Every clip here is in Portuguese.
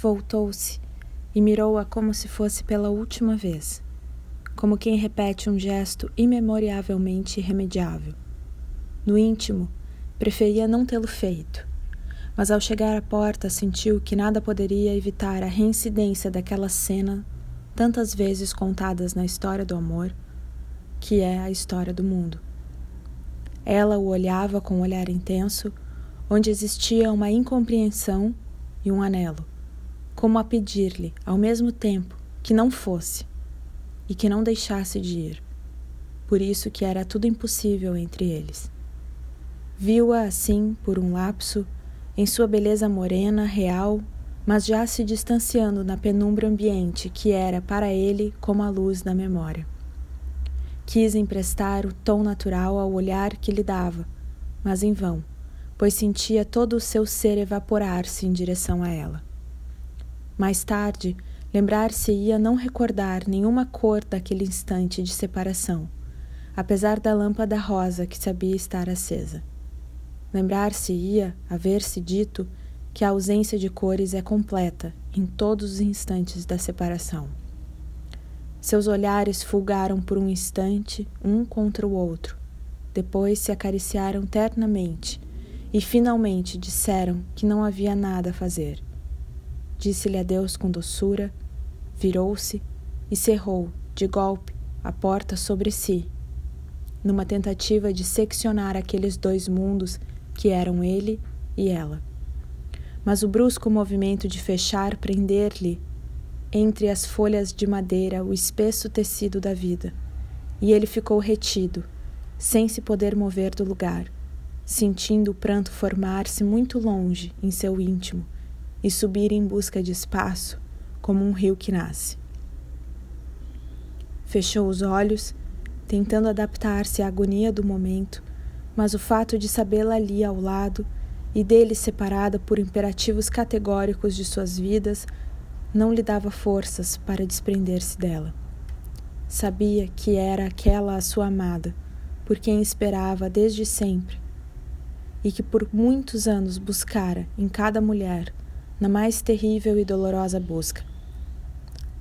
voltou-se e mirou-a como se fosse pela última vez, como quem repete um gesto imemoriavelmente irremediável. No íntimo, preferia não tê-lo feito, mas ao chegar à porta sentiu que nada poderia evitar a reincidência daquela cena tantas vezes contadas na história do amor, que é a história do mundo. Ela o olhava com um olhar intenso, onde existia uma incompreensão e um anelo, como a pedir-lhe, ao mesmo tempo, que não fosse e que não deixasse de ir. Por isso que era tudo impossível entre eles. Viu-a assim, por um lapso, em sua beleza morena, real, mas já se distanciando na penumbra ambiente que era para ele como a luz da memória. Quis emprestar o tom natural ao olhar que lhe dava, mas em vão, pois sentia todo o seu ser evaporar-se em direção a ela. Mais tarde, lembrar-se-ia não recordar nenhuma cor daquele instante de separação, apesar da lâmpada rosa que sabia estar acesa. Lembrar-se-ia haver-se dito que a ausência de cores é completa em todos os instantes da separação. Seus olhares fulgaram por um instante um contra o outro, depois se acariciaram ternamente e finalmente disseram que não havia nada a fazer. Disse-lhe adeus com doçura, virou-se e cerrou, de golpe, a porta sobre si, numa tentativa de seccionar aqueles dois mundos que eram ele e ela. Mas o brusco movimento de fechar prender-lhe entre as folhas de madeira o espesso tecido da vida, e ele ficou retido, sem se poder mover do lugar, sentindo o pranto formar-se muito longe em seu íntimo e subir em busca de espaço, como um rio que nasce. Fechou os olhos, tentando adaptar-se à agonia do momento, mas o fato de sabê-la ali ao lado e dele separada por imperativos categóricos de suas vidas, não lhe dava forças para desprender-se dela. Sabia que era aquela a sua amada, por quem esperava desde sempre, e que por muitos anos buscara em cada mulher, na mais terrível e dolorosa busca.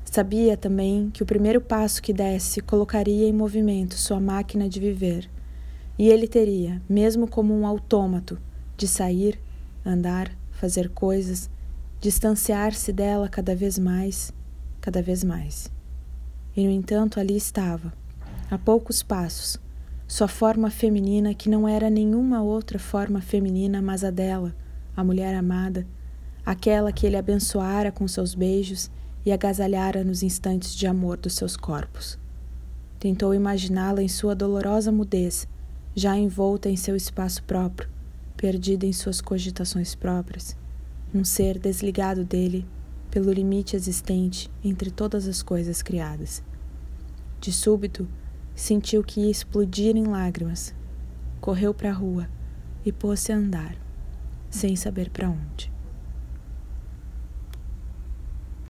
Sabia também que o primeiro passo que desse colocaria em movimento sua máquina de viver, e ele teria, mesmo como um autômato, de sair, andar, fazer coisas, distanciar-se dela cada vez mais, cada vez mais. E no entanto ali estava, a poucos passos, sua forma feminina que não era nenhuma outra forma feminina mas a dela, a mulher amada, aquela que ele abençoara com seus beijos e agasalhara nos instantes de amor dos seus corpos. Tentou imaginá-la em sua dolorosa mudez, já envolta em seu espaço próprio, perdida em suas cogitações próprias, um ser desligado dele pelo limite existente entre todas as coisas criadas. De súbito, sentiu que ia explodir em lágrimas. Correu para a rua e pôs-se a andar, sem saber para onde.